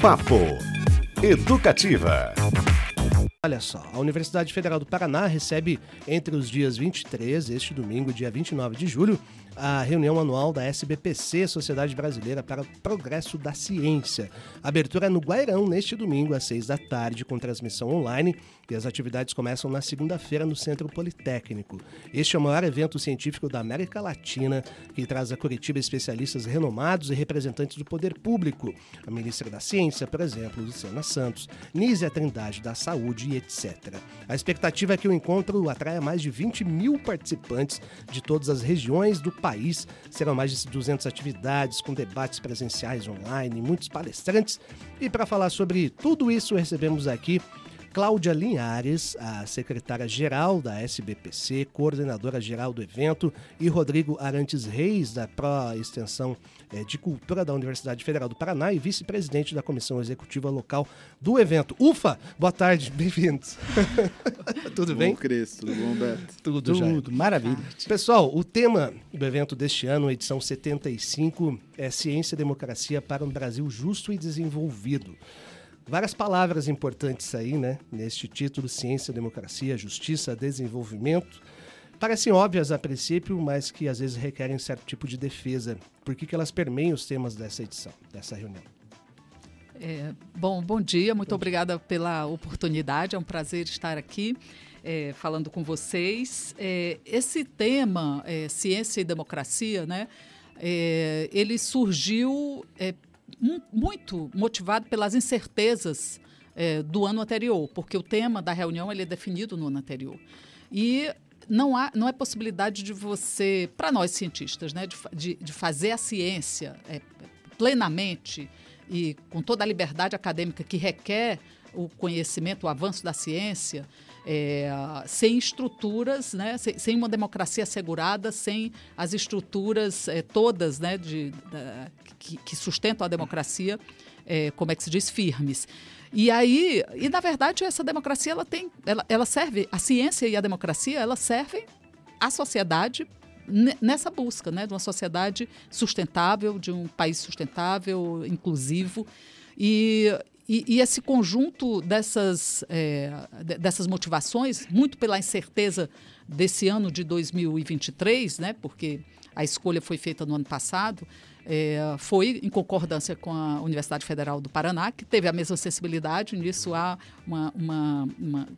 Papo Educativa. Olha só, a Universidade Federal do Paraná recebe entre os dias 23, este domingo, dia 29 de julho, a reunião anual da SBPC, Sociedade Brasileira para o Progresso da Ciência. A abertura é no Guairão, neste domingo, às seis da tarde, com transmissão online, e as atividades começam na segunda-feira no Centro Politécnico. Este é o maior evento científico da América Latina, que traz a Curitiba especialistas renomados e representantes do poder público. A ministra da Ciência, por exemplo, Luciana Santos, Nízia Trindade da Saúde e etc. A expectativa é que o encontro atraia mais de 20 mil participantes de todas as regiões do país país. Serão mais de 200 atividades com debates presenciais online, muitos palestrantes. E para falar sobre tudo isso, recebemos aqui Cláudia Linhares, a secretária-geral da SBPC, coordenadora-geral do evento, e Rodrigo Arantes Reis, da Pro Extensão eh, de Cultura da Universidade Federal do Paraná e vice-presidente da Comissão Executiva Local do evento. Ufa! Boa tarde, bem-vindos. tudo bem? Bom, Cris, tudo bom, Beto? Tudo, tudo maravilha. Pessoal, o tema do evento deste ano, edição 75, é Ciência e Democracia para um Brasil Justo e Desenvolvido. Várias palavras importantes aí, né? Neste título, Ciência, Democracia, Justiça, Desenvolvimento. Parecem óbvias a princípio, mas que às vezes requerem certo tipo de defesa. Por que, que elas permeiam os temas dessa edição, dessa reunião? É, bom, bom dia, muito bom obrigada dia. pela oportunidade, é um prazer estar aqui é, falando com vocês. É, esse tema, é, ciência e democracia, né, é, ele surgiu é, muito motivado pelas incertezas é, do ano anterior, porque o tema da reunião ele é definido no ano anterior. E não, há, não é possibilidade de você, para nós cientistas, né, de, de, de fazer a ciência é, plenamente e com toda a liberdade acadêmica que requer o conhecimento, o avanço da ciência, é, sem estruturas, né, sem, sem, uma democracia assegurada, sem as estruturas é, todas né, de, da, que, que, sustentam a democracia, é, como é que se diz, firmes. E aí, e na verdade, essa democracia ela tem, ela, ela serve, a ciência e a democracia, elas servem à sociedade nessa busca, né, de uma sociedade sustentável, de um país sustentável, inclusivo. E, e, e esse conjunto dessas, é, dessas motivações, muito pela incerteza desse ano de 2023, né, porque a escolha foi feita no ano passado, é, foi em concordância com a Universidade Federal do Paraná, que teve a mesma sensibilidade. Nisso há uma, uma, uma,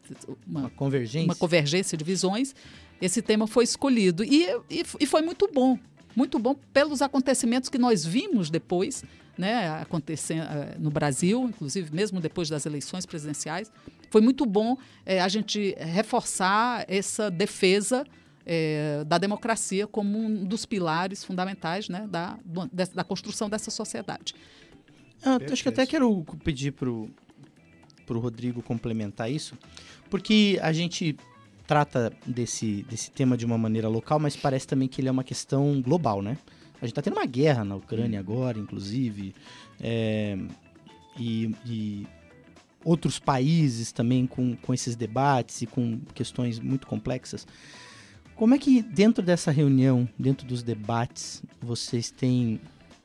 uma convergência. uma convergência de visões. Esse tema foi escolhido e, e, e foi muito bom, muito bom pelos acontecimentos que nós vimos depois né, acontecendo eh, no Brasil, inclusive mesmo depois das eleições presidenciais. Foi muito bom é, a gente reforçar essa defesa é, da democracia como um dos pilares fundamentais né, da, da construção dessa sociedade. Ah, acho que até quero pedir para o Rodrigo complementar isso, porque a gente trata desse, desse tema de uma maneira local, mas parece também que ele é uma questão global, né? A gente está tendo uma guerra na Ucrânia hum. agora, inclusive, é, e, e, outros países também com, com esses debates e com questões muito complexas. Como é que dentro dessa reunião, dentro dos debates, vocês têm,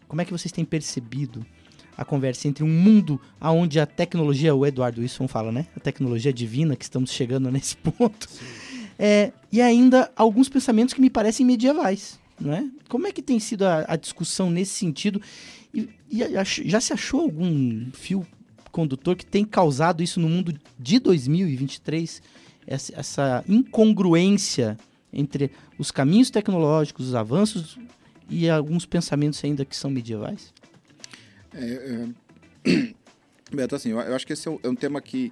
como é que vocês têm percebido a conversa entre um mundo onde a tecnologia, o Eduardo Wilson fala, né? A tecnologia divina, que estamos chegando nesse ponto. É, e ainda alguns pensamentos que me parecem medievais não é? Como é que tem sido a, a discussão nesse sentido? E, e já se achou algum fio condutor que tem causado isso no mundo de 2023? Essa, essa incongruência entre os caminhos tecnológicos, os avanços e alguns pensamentos ainda que são medievais? É, é... Beto, assim, eu, acho que esse é um, é um tema que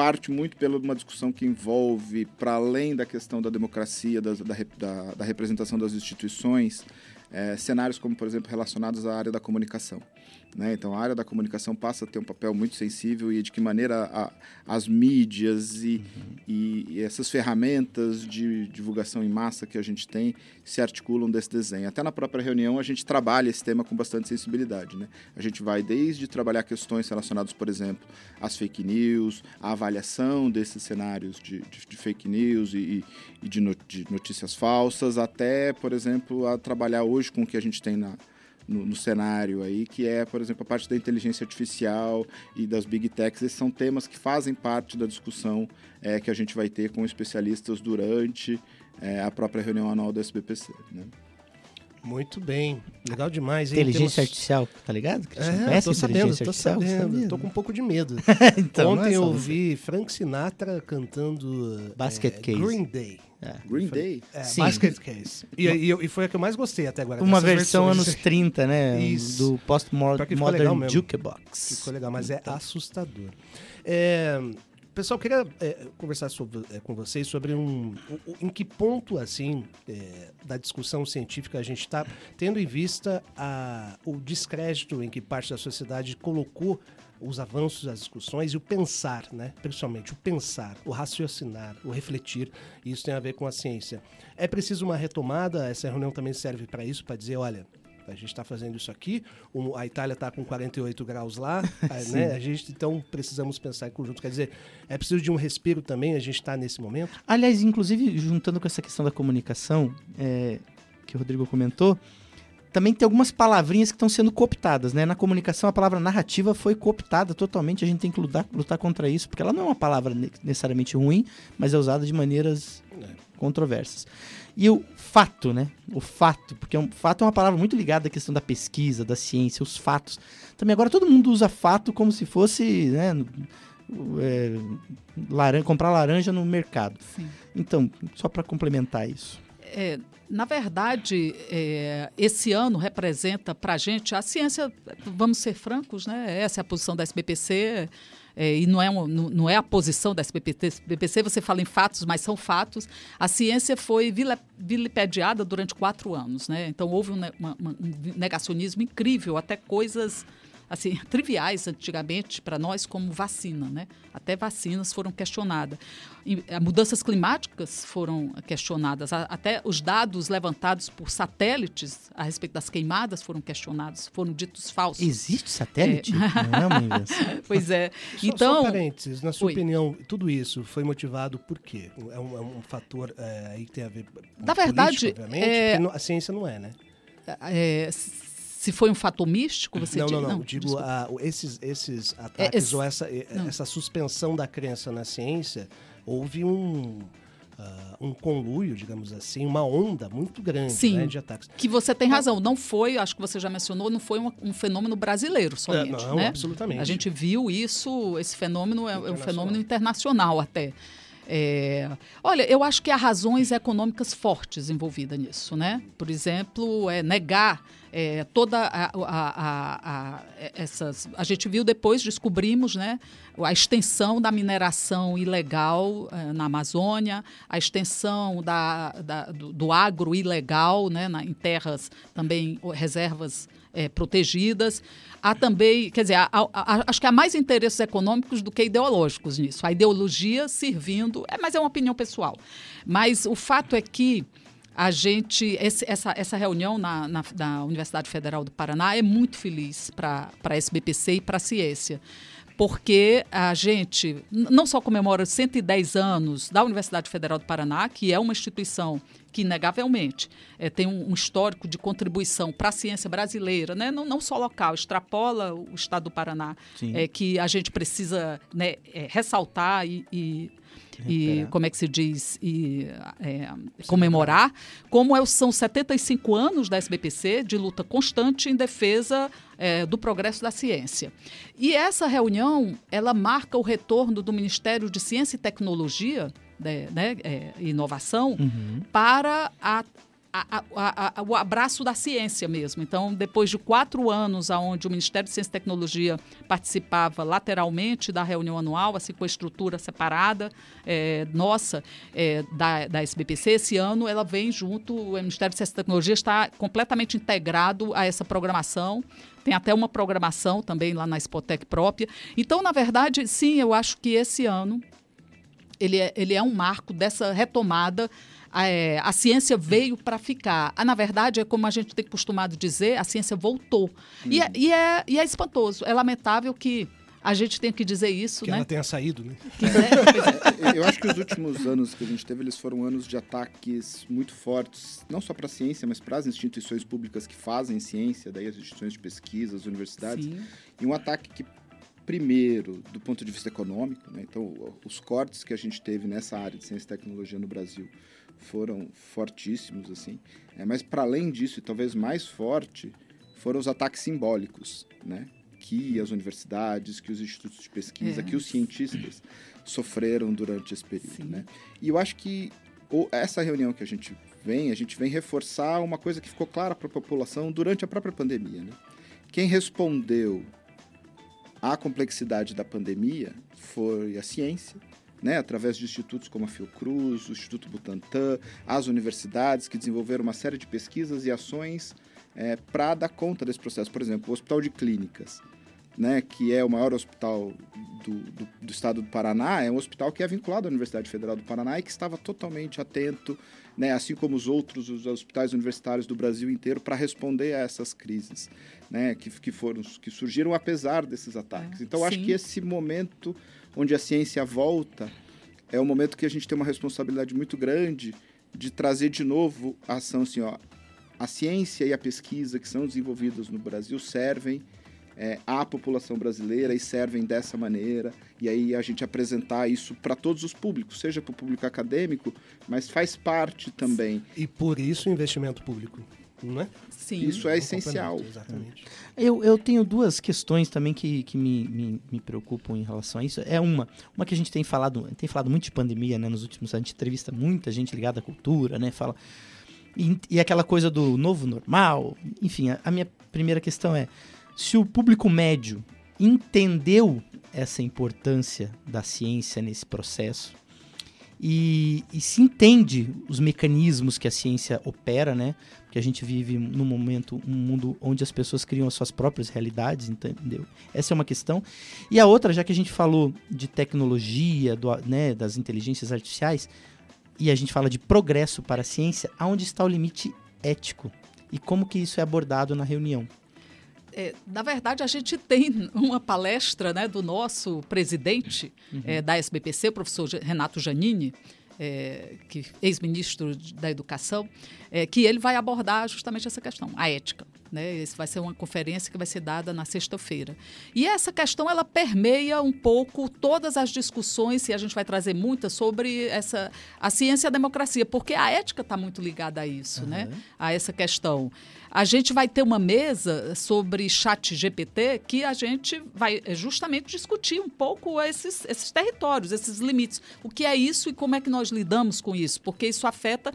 parte muito pela uma discussão que envolve, para além da questão da democracia, da, da, da representação das instituições, é, cenários como, por exemplo, relacionados à área da comunicação. Né? Então, a área da comunicação passa a ter um papel muito sensível e de que maneira a, as mídias e, uhum. e, essas ferramentas de divulgação em massa que a gente tem se articulam desse desenho. Até na própria reunião a gente trabalha esse tema com bastante sensibilidade. Né? A gente vai desde trabalhar questões relacionadas, por exemplo, às fake news, à avaliação desses cenários de, de, de fake news e, e de, de notícias falsas, até, por exemplo, a trabalhar hoje com o que a gente tem na no, no, cenário aí, que é, por exemplo, a parte da inteligência artificial e das big techs. Esses são temas que fazem parte da discussão é, que a gente vai ter com especialistas durante é, a própria reunião anual do SBPC. Né? Muito bem, legal demais. Hein? Inteligência Temos... artificial, tá ligado? É, tô sabendo, tô sabendo. Tô com um pouco de medo. então, Ontem é eu ouvi Frank Sinatra cantando Basket é, Case. Green Day. É. Green Day? É, Sim. Basket Case. E, e, e, foi a que eu mais gostei até agora. Uma versão versões. anos 30, né? Isso. Do Postmodern Jukebox. Ficou legal, mas é então. assustador. É, Pessoal, queria é, conversar sobre, é, com vocês sobre um, um, em que ponto assim é, da discussão científica a gente está tendo em vista a, o descrédito em que parte da sociedade colocou os avanços, as discussões e o pensar, né? Principalmente o pensar, o raciocinar, o refletir. Isso tem a ver com a ciência. É preciso uma retomada. Essa reunião também serve para isso, para dizer, olha, a gente está fazendo isso aqui, a Itália está com 48 graus lá, né? A gente, então, precisamos pensar em conjunto. Quer dizer, é preciso de um respiro também, a gente está nesse momento? Aliás, inclusive, juntando com essa questão da comunicação, é, que o Rodrigo comentou, também tem algumas palavrinhas que estão sendo cooptadas, né? Na comunicação, a palavra narrativa foi cooptada totalmente, a gente tem que lutar, lutar contra isso, porque ela não é uma palavra necessariamente ruim, mas é usada de maneiras é. Controversas. E o fato, né? O fato, porque um, fato é uma palavra muito ligada à questão da pesquisa, da ciência, os fatos. Também agora todo mundo usa fato como se fosse, né? É, laranja, comprar laranja no mercado. Sim. Então, só para complementar isso. É, na verdade, é, esse ano representa para a gente a ciência, vamos ser francos, né? Essa é a posição da SBPC é, e não é, um, não é a posição da SBPC, você fala em fatos, mas são fatos. A ciência foi vilipediada durante quatro anos, né? Então houve um, uma, um negacionismo incrível, até coisas assim, triviais antigamente para nós como vacina, né? Até vacinas foram questionadas. E, eh, mudanças climáticas foram questionadas, até os dados levantados por satélites a respeito das queimadas foram questionados, foram ditos falsos. Existe satélite? É. Não é uma invenção. pois é. Só, então, só parênteses, na sua Oi. opinião, tudo isso foi motivado por quê? É um, é um fator é, aí que tem a ver com Na verdade, obviamente, é... a ciência não é, né? É, se foi um fato místico, você não, diz? Não, não, não. Digo, uh, esses, esses é, ataques é, esse... ou essa, essa suspensão da crença na ciência, houve um... Uh, um conluio, digamos assim, uma onda muito grande Sim, né, de ataques. Que você tem razão, não foi, acho que você já mencionou, não foi um, um fenômeno brasileiro somente. É, não, né? absolutamente. A gente viu isso, esse fenômeno é, é um fenômeno internacional até. É, olha, eu acho que há razões econômicas fortes envolvidas nisso, né? Por exemplo, é negar é, toda a, a, a, essas. A gente viu depois, descobrimos, né? A extensão da mineração ilegal é, na Amazônia, a extensão da, da do, do, agro ilegal, né? Na, em terras também reservas é, protegidas. Há também, quer dizer, há, há, acho que há mais interesses econômicos do que ideológicos nisso. A ideologia servindo, é, mas é uma opinião pessoal. Mas o fato é que a gente, esse, essa, essa reunião na, na, na, Universidade Federal do Paraná é muito feliz para a SBPC e para a ciência porque a gente não só comemora 110 anos da Universidade Federal do Paraná, que é uma instituição que, inegavelmente, é, tem um, um, histórico de contribuição para a ciência brasileira, né? não, não só local, extrapola o estado do Paraná, é, que a gente precisa né, é, ressaltar e, e e como é que se diz e é, comemorar, como é, são 75 anos da SBPC de luta constante em defesa é, do progresso da ciência. E essa reunião ela marca o retorno do Ministério de Ciência e Tecnologia né, né, é, inovação uhum. para a a, a, a, o abraço da ciência mesmo. Então, depois de quatro anos, onde o Ministério de Ciência e Tecnologia participava lateralmente da reunião anual, assim com a estrutura separada é, nossa é, da, da SBPC, esse ano ela vem junto, o Ministério de Ciência e Tecnologia está completamente integrado a essa programação. Tem até uma programação também lá na Spotec própria. Então, na verdade, sim, eu acho que esse ano ele é, ele é um marco dessa retomada é, a ciência veio para ficar. Ah, na verdade, é como a gente tem costumado dizer, a ciência voltou. Uhum. E, é, e, é, e é espantoso. É lamentável que a gente tem que dizer isso, que né? ela tenha saído, né? É, eu acho que os últimos anos que a gente teve, eles foram anos de ataques muito fortes, não só para a ciência, mas para as instituições públicas que fazem ciência, daí as instituições de pesquisa, as universidades. Sim. E um ataque que, primeiro, do ponto de vista econômico, né? então os cortes que a gente teve nessa área de ciência e tecnologia no Brasil foram fortíssimos, assim. É, mas para além disso, e talvez mais forte, foram os ataques simbólicos, né? que as universidades, que os institutos de pesquisa, É. que os cientistas sofreram durante esse período, Sim. né? E eu acho que o- essa reunião que a gente vem, a gente vem reforçar uma coisa que ficou clara para a população durante a própria pandemia, né? Quem respondeu à complexidade da pandemia foi a ciência, né, através de institutos como a Fiocruz, o Instituto Butantan, as universidades que desenvolveram uma série de pesquisas e ações para dar conta desse processo. Por exemplo, o Hospital de Clínicas, né, que é o maior hospital do, do, do estado do Paraná, é um hospital que é vinculado à Universidade Federal do Paraná e que estava totalmente atento, né, assim como os outros os hospitais universitários do Brasil inteiro, para responder a essas crises né, que, que, foram, que surgiram apesar desses ataques. É, então, acho que esse momento onde a ciência volta é um momento que a gente tem uma responsabilidade muito grande de trazer de novo a ação assim, ó, a ciência e a pesquisa que são desenvolvidas no Brasil servem é, à população brasileira e servem dessa maneira. E aí a gente apresentar isso para todos os públicos, seja para o público acadêmico, mas faz parte também. E por isso o investimento público, não é? Sim. Isso é Um essencial. Exatamente. Eu, eu tenho duas questões também que, que me, me, me preocupam em relação a isso. É uma, uma que a gente tem falado, tem falado muito de pandemia, né? Nos últimos anos, a gente entrevista muita gente ligada à cultura, né? Fala. E, e aquela coisa do novo normal. Enfim, a, a minha primeira questão é: se o público médio entendeu essa importância da ciência nesse processo e, e se entende os mecanismos que a ciência opera, né? Porque a gente vive num momento, um mundo onde as pessoas criam as suas próprias realidades, entendeu? Essa é uma questão. E a outra, já que a gente falou de tecnologia, do, né, das inteligências artificiais, e a gente fala de progresso para a ciência, aonde está o limite ético? E como que isso é abordado na reunião? É, na verdade, a gente tem uma palestra né, do nosso presidente é, da SBPC, o professor Renato Janini, é, que ex-ministro da Educação, é, que ele vai abordar justamente essa questão, a ética. Né? Esse vai ser uma conferência que vai ser dada na sexta-feira. E essa questão ela permeia um pouco todas as discussões, e a gente vai trazer muitas sobre essa a ciência e a democracia, porque a ética está muito ligada a isso, né? a essa questão. A gente vai ter uma mesa sobre chat GPT que a gente vai eh, justamente discutir um pouco esses, esses territórios, esses limites. O que é isso e como é que nós lidamos com isso? Porque isso afeta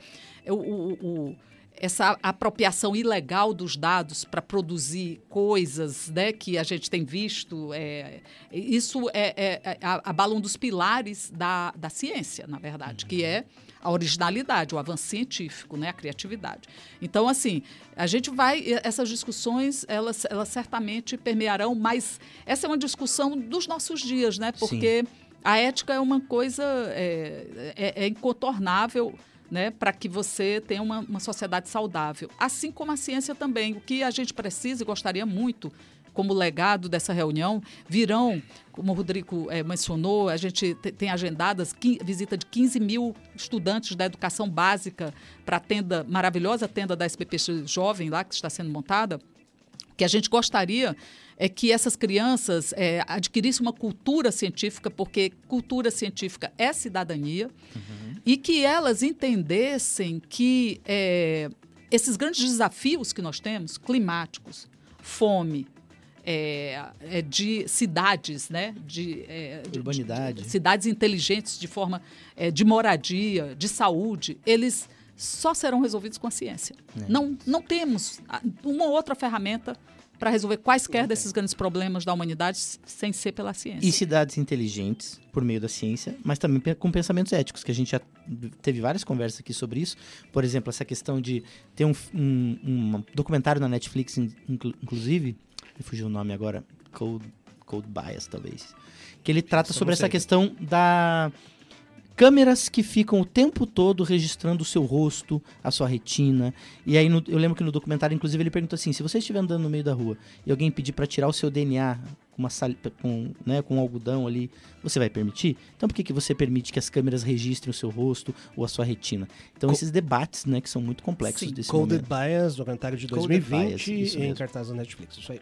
o- o- o- essa apropriação ilegal dos dados para produzir coisas né, que a gente tem visto. é, isso é, é, é, abala um dos pilares da, da ciência, na verdade, que é a originalidade, o avanço científico, né, a criatividade. Então, assim, a gente vai, essas discussões, elas, elas certamente permearão, mas essa é uma discussão dos nossos dias, né? Porque a ética é uma coisa é, é, é incontornável né, para que você tenha uma, uma sociedade saudável. Assim como a ciência também. O que a gente precisa e gostaria muito como legado dessa reunião, virão, como o Rodrigo eh, mencionou, a gente te- tem agendadas visita de 15 mil estudantes da educação básica para a tenda, maravilhosa tenda da SBPX Jovem lá, que está sendo montada. Que a gente gostaria é que essas crianças eh, adquirissem uma cultura científica, porque cultura científica é cidadania, e que elas entendessem que eh, esses grandes desafios que nós temos, climáticos, fome, é, é, de cidades, né? De, é, de- Urbanidade. de- cidades inteligentes de forma é, de moradia, de saúde, eles só serão resolvidos com a ciência. Não, não temos ah, uma outra ferramenta para resolver quaisquer desses grandes problemas da humanidade sem ser pela ciência. E cidades inteligentes, por meio da ciência, mas também com pensamentos éticos, que a gente já teve várias conversas aqui sobre isso. Por exemplo, essa questão de ter um, um- um documentário na Netflix, in- inclu- inclusive, me fugiu o nome agora, Code, Code Bias, talvez, que ele trata sobre essa questão da câmeras que ficam o tempo todo registrando o seu rosto, a sua retina. E aí no- eu lembro que no documentário, inclusive, ele pergunta assim: se você estiver andando no meio da rua e alguém pedir para tirar o seu DNA com uma sal, com, né, com um algodão ali, você vai permitir? Então por que, que você permite que as câmeras registrem o seu rosto ou a sua retina? Então Co esses debates, né, que são muito complexos Sim, desse Coded momento. Bias, documentário de Coded 2020 Bias, em cartaz da Netflix. Isso aí.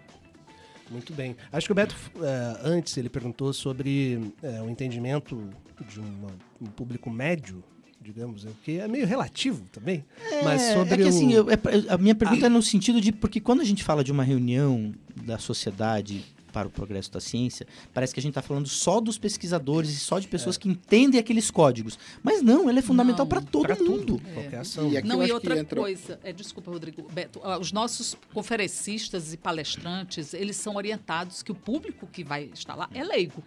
Muito bem. Acho que o Beto, eh, antes, ele perguntou sobre eh, o entendimento de um público médio, digamos, né, que é meio relativo também. mas sobre é que o... assim, eu- é a minha pergunta é no sentido de porque quando a gente fala de uma reunião da sociedade para o progresso da ciência, parece que a gente está falando só dos pesquisadores e só de pessoas que entendem aqueles códigos. Mas não, ela é fundamental para todo pra mundo. tudo, qualquer É. ação. E Não, e outra entra- coisa, é, desculpa, Rodrigo, Beto, ah, os nossos conferencistas e palestrantes, eles são orientados que o público que vai estar lá é leigo.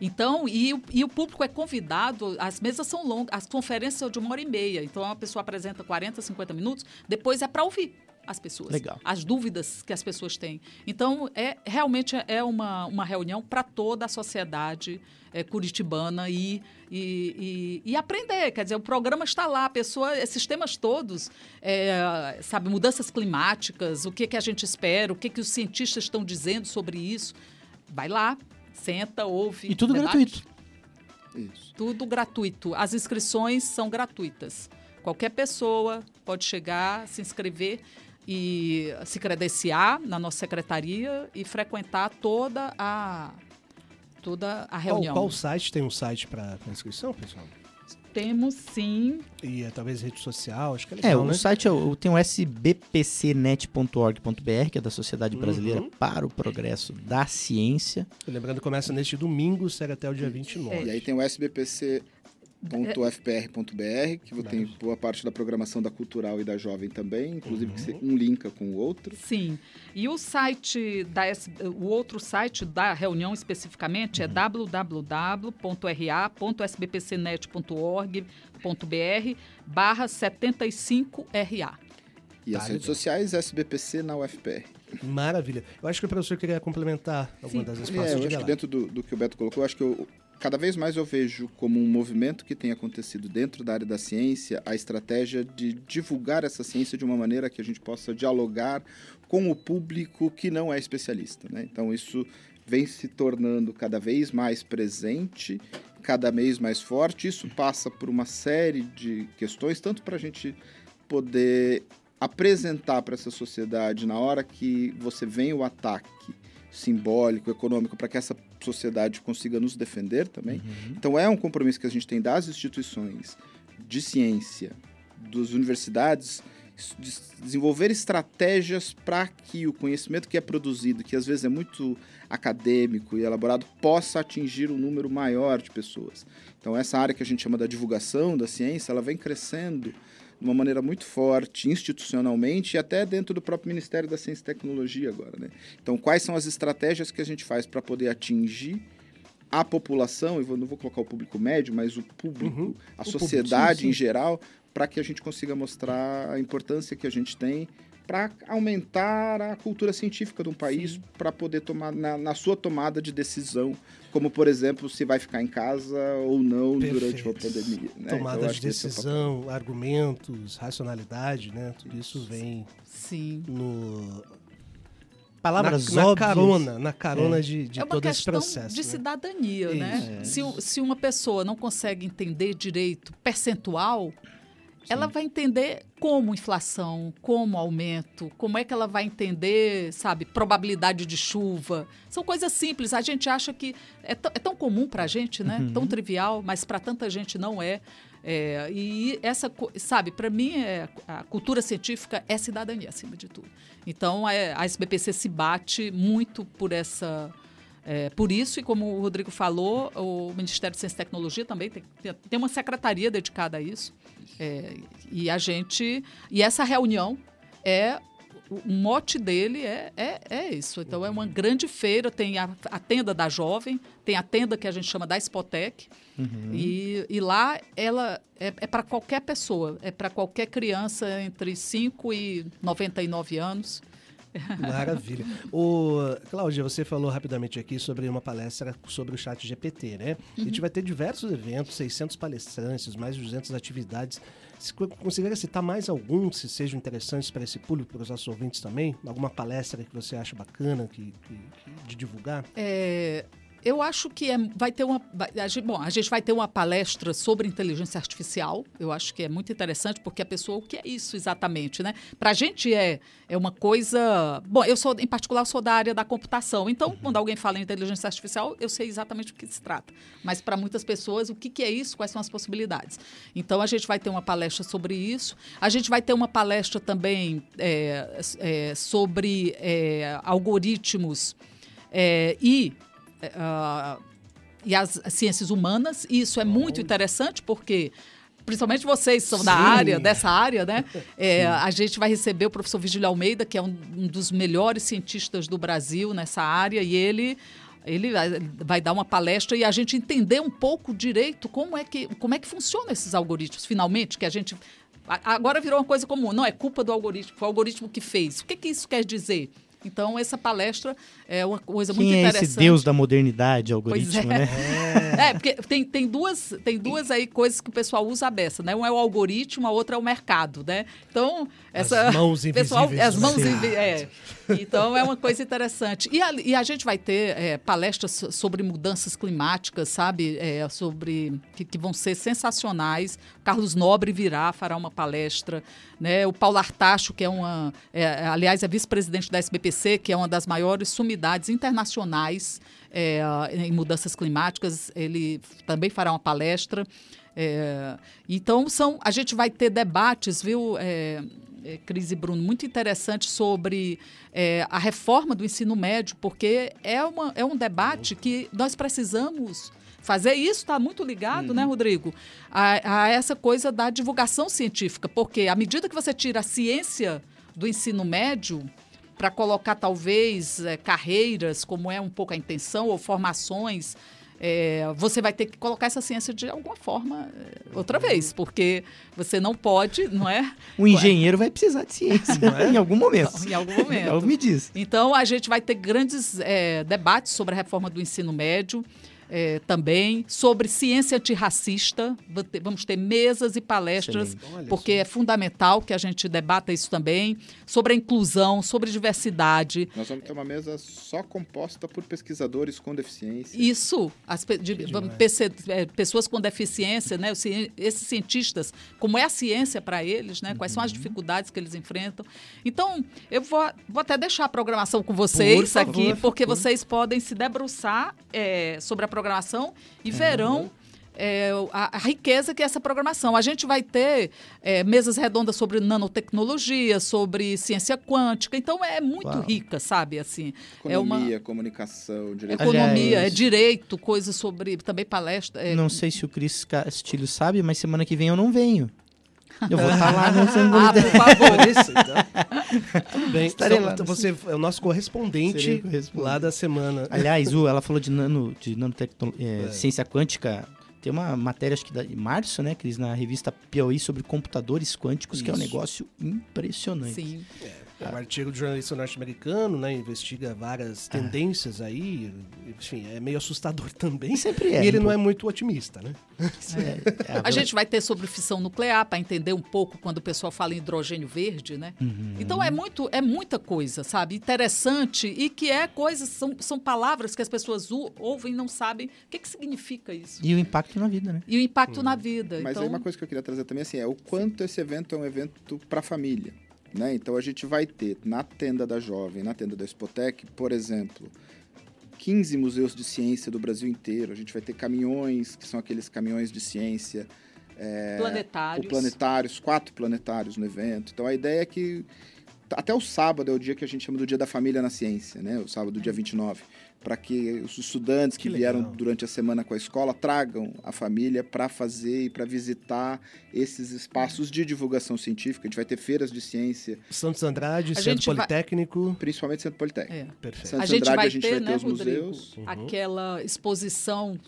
Então, e, o- e o público é convidado, as mesas são longas, as conferências são de uma hora e meia, então uma pessoa apresenta 40, 50 minutos, depois é para ouvir as pessoas. Legal. As dúvidas que as pessoas têm. Então, é realmente é uma, uma reunião para toda a sociedade é, curitibana e, e, e, e aprender. Quer dizer, o programa está lá, a pessoa, esses temas todos, é, sabe, mudanças climáticas, o que, que a gente espera, o que, que os cientistas estão dizendo sobre isso. Vai lá, senta, ouve. E tudo debate. gratuito. Isso. Tudo gratuito. As inscrições são gratuitas. Qualquer pessoa pode chegar, se inscrever e se credenciar na nossa secretaria e frequentar toda a toda a Qual, reunião. qual site tem um site para inscrição, pessoal? Temos sim. E eh, talvez rede social, acho que é É, legal, o né? site é o- tem o sbpcnet.org.br, que é da Sociedade Brasileira Uhum. para o Progresso da Ciência. Lembrando que começa neste domingo, segue até o dia É. 29. E aí tem o sbpc.fpr.br, que tem boa parte da programação da cultural e da jovem também, inclusive que Uhum. se- um linka com o outro. Sim. E o site da S- o outro site da reunião especificamente é www.ra.sbpcnet.org.br barra 75RA. E as Tá, redes legal. sociais, SBPC na UFPR. Maravilha. Eu acho que o professor queria complementar alguma Sim. das É, respostas. eu Diga acho que dentro do, do que o Beto colocou, eu acho que eu, cada vez mais eu vejo como um movimento que tem acontecido dentro da área da ciência a estratégia de divulgar essa ciência de uma maneira que a gente possa dialogar com o público que não é especialista. Né? Então, isso vem se tornando cada vez mais presente, cada vez mais forte. Isso passa por uma série de questões, tanto para a gente poder apresentar para essa sociedade na hora que você vem o ataque simbólico, econômico, para que essa sociedade consiga nos defender também. Então é um compromisso que a gente tem das instituições de ciência, das universidades, de desenvolver estratégias para que o conhecimento que é produzido, que às vezes é muito acadêmico e elaborado, possa atingir um número maior de pessoas. Então essa área que a gente chama da divulgação da ciência, ela vem crescendo de uma maneira muito forte, institucionalmente e até dentro do próprio Ministério da Ciência e Tecnologia agora, né? Então, quais são as estratégias que a gente faz para poder atingir a população, eu não vou colocar o público médio, mas o público, Uhum. a público, sociedade sim, sim. em geral, para que a gente consiga mostrar a importância que a gente tem para aumentar a cultura científica de um país, para poder tomar na, na sua tomada de decisão, como por exemplo, se vai ficar em casa ou não durante uma Perfeito. pandemia. Né? Então, Tomada eu de é decisão, argumentos, racionalidade, né? Tudo isso vem Sim. no. Palavras na, na óbvias. carona, na carona de, de é uma todo esse questão processo. de né? cidadania, né? Isso. Se, se uma pessoa não consegue entender direito percentual, ela vai entender como inflação, como aumento, como é que ela vai entender, sabe, probabilidade de chuva. São coisas simples. A gente acha que é, tão- é tão comum para a gente, né? Tão trivial, mas para tanta gente não é. É, e essa, sabe, para mim, é, a cultura científica é cidadania, acima de tudo. Então, é, a SBPC se bate muito por essa. é, por isso, e como o Rodrigo falou, o Ministério de Ciência e Tecnologia também tem- tem uma secretaria dedicada a isso. É, e a gente. E essa reunião é. O mote dele é, é, é isso. Então, é uma grande feira. Tem a, a tenda da jovem, tem a tenda que a gente chama da Spotec. E, e lá ela é, é para qualquer pessoa, é para qualquer criança entre 5 e 99 anos. Maravilha. O, Cláudia, você falou rapidamente aqui sobre uma palestra sobre o chat GPT, né? Uhum. A gente vai ter diversos eventos, 600 palestrantes, mais de 200 atividades. Se conseguiria citar mais algum que sejam interessantes para esse público, para os nossos ouvintes também? Alguma palestra que você acha bacana que, que, que de divulgar? É, eu acho que é, vai ter uma. A gente, bom, a gente vai ter uma palestra sobre inteligência artificial. Eu acho que é muito interessante, porque a pessoa, o que é isso exatamente, né? Para a gente é, é uma coisa. Bom, eu sou, em particular, sou da área da computação. Então, uhum. quando alguém fala em inteligência artificial, eu sei exatamente o que se trata. Mas para muitas pessoas, o que, que é isso? Quais são as possibilidades? Então, a gente vai ter uma palestra sobre isso. A gente vai ter uma palestra também é, é, sobre é, algoritmos. É, e uh, e as, as, ciências humanas. E isso é muito interessante porque principalmente vocês são Sim. da área, dessa área, né? É, a gente vai receber o professor Vigílio Almeida, que é um, um, dos melhores cientistas do Brasil nessa área, e ele ele vai dar uma palestra e a gente entender um pouco direito como é que como é que funcionam esses algoritmos. Finalmente, que a gente agora virou uma coisa comum. Não é culpa do algoritmo, foi o algoritmo que fez. O que, que isso quer dizer? Então, essa palestra é uma coisa Quem muito é interessante. esse deus da modernidade, algoritmo, é. né? É. é, porque tem, tem, duas, tem duas aí coisas que o pessoal usa a beça, né? Um é o algoritmo, a outra é o mercado, né? Então, essa... As mãos pessoal, As mãos invisíveis, é. Então, é uma coisa interessante. E a, e a gente vai ter é, palestras sobre mudanças climáticas, sabe? É, sobre... Que, que vão ser sensacionais. Carlos Nobre virá, fará uma palestra, né? O Paulo Artacho, que é uma... É, aliás, é vice-presidente da SBPC, que é uma das maiores sumidades internacionais é, em mudanças climáticas, ele também fará uma palestra. É, então, são, a gente vai ter debates, viu, é, Cris e Bruno, muito interessantes sobre é, a reforma do ensino médio, porque é, uma, é um debate que nós precisamos fazer. Isso está muito ligado, né, uhum. né, Rodrigo, a, a essa coisa da divulgação científica, porque à medida que você tira a ciência do ensino médio, para colocar talvez é, carreiras, como é um pouco a intenção, ou formações. É, você vai ter que colocar essa ciência de alguma forma é, outra vez, porque você não pode, não é? O engenheiro vai precisar de ciência é? em algum momento. Não, em algum momento. me diz. Então a gente vai ter grandes é, debates sobre a reforma do ensino médio é, também, sobre ciência antirracista. Vamos ter mesas e palestras, porque é fundamental que a gente debata isso também, sobre a inclusão, sobre diversidade. Nós vamos ter uma mesa só composta por pesquisadores com deficiência. Isso, as, de, vamos, é, pessoas com deficiência, né, esses cientistas, como é a ciência para eles, né, quais são as uhum. dificuldades que eles enfrentam. Então, eu vou, vou até deixar a programação com vocês por aqui, favor, porque vocês podem se debruçar é, sobre a programação e verão é, a, a, riqueza que é essa programação. A gente vai ter é, mesas redondas sobre nanotecnologia, sobre ciência quântica, então é muito Uau. rica, sabe? Assim, Economia, é uma... comunicação, direito. Economia, Aliás, é direito, coisas sobre também palestra. É... Não sei se o Cris Castilho sabe, mas semana que vem eu não venho. Eu vou estar lá no Ah, por favor. Isso, então. Tudo bem. Estarei então, lá. Você é o nosso correspondente, lá da semana. Aliás, U, ela falou de nano, de nanotecnologia, é, é. ciência quântica. Tem uma matéria, acho que de março, né, Cris, na revista Piauí sobre computadores quânticos, Isso. que é um negócio impressionante. Sim. É. É um artigo de jornalista norte-americano, né? Investiga várias ah. tendências aí. Enfim, é meio assustador também. Sempre é. E ele um não é muito otimista, né? É. É a gente vai ter sobre fissão nuclear para entender um pouco quando o pessoal fala em hidrogênio verde, né? Uhum. Então é muito, é muita coisa, sabe? Interessante e que é coisas, são, são palavras que as pessoas ouvem e não sabem o que, que significa isso. E o impacto na vida, né? E o impacto uhum. na vida. Mas então... aí uma coisa que eu queria trazer também assim, é o quanto esse evento é um evento para a família. Né? Então a gente vai ter na tenda da Jovem, na tenda da Spotec, por exemplo, 15 museus de ciência do Brasil inteiro. A gente vai ter caminhões, que são aqueles caminhões de ciência. É, planetários. Planetários, quatro planetários no evento. Então a ideia é que até o sábado é o dia que a gente chama do Dia da Família na Ciência, né? O sábado, dia 29 para que os estudantes que, que vieram durante a semana com a escola tragam a família para fazer e para visitar esses espaços de divulgação científica. A gente vai ter feiras de ciência. Santos Andrade, a Centro Politécnico. Vai... Principalmente Centro Politécnico. É. Perfeito. Santos a gente Andrade, vai a gente ter, vai ter né, os Rodrigo, museus. Uhum. Aquela exposição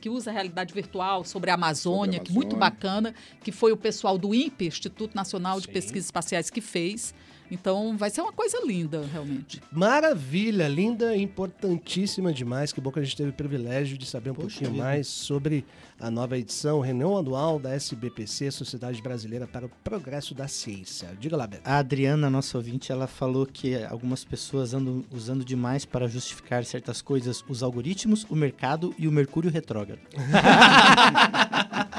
que usa a realidade virtual sobre a Amazônia, sobre a Amazônia. que muito bacana, que foi o pessoal do INPE, Instituto Nacional Sim. de Pesquisas Espaciais, que fez. Então vai ser uma coisa linda, realmente. Maravilha, linda, importantíssima demais. Que bom que a gente teve o privilégio de saber um Poxa pouquinho vida. mais sobre a nova edição, reunião anual da SBPC, Sociedade Brasileira para o Progresso da Ciência. Diga lá, Beto. A Adriana, nossa ouvinte, ela falou que algumas pessoas andam usando demais para justificar certas coisas os algoritmos, o mercado e o Mercúrio retrógrado.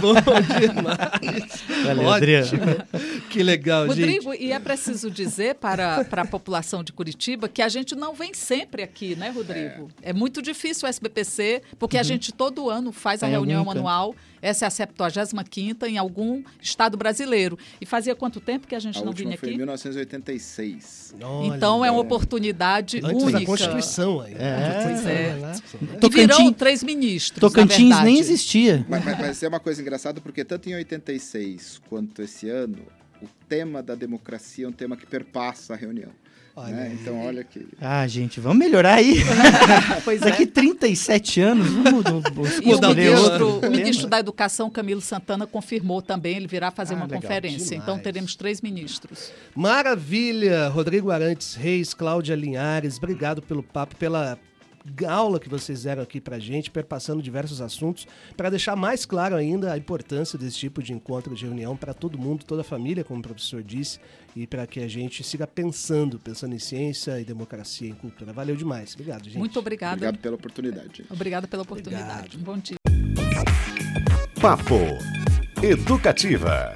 Bom demais. Valeu, Ótimo. Adriana. Que legal, gente. Rodrigo, e é preciso dizer para, para a população de Curitiba que a gente não vem sempre aqui, né, Rodrigo? É, muito difícil o SBPC, porque a gente todo ano faz a reunião anual. Essa é a 75 em algum estado brasileiro. E fazia quanto tempo que a gente A não vinha foi em aqui? 1986. Olha, Então é uma oportunidade Antes única. da Constituição aí. É, Pois é. Olha lá. E virão Tocantins- três ministros. Tocantins nem existia. Mas, mas- mas é uma coisa engraçada porque tanto em 86 quanto esse ano, o tema da democracia é um tema que perpassa a reunião. Olha né? Então, olha que. Ah, gente, vamos melhorar aí. Pois é. Daqui 37 anos, vamos E Mudar o ministro, outro o ministro da Educação, Camilo Santana, confirmou também, ele virá fazer Ah, uma legal. conferência. Então Demais. teremos três ministros. Maravilha! Rodrigo Arantes Reis, Cláudia Linhares, obrigado pelo papo, pela aula que vocês deram aqui pra gente, perpassando diversos assuntos, para deixar mais claro ainda a importância desse tipo de encontro de reunião para todo mundo, toda a família, como o professor disse, e para que a gente siga pensando, pensando em ciência e democracia, em cultura. Valeu demais. Obrigado, gente. Muito obrigada. Obrigado pela oportunidade. Obrigada pela oportunidade. Obrigado. Bom dia. Papo Educativa.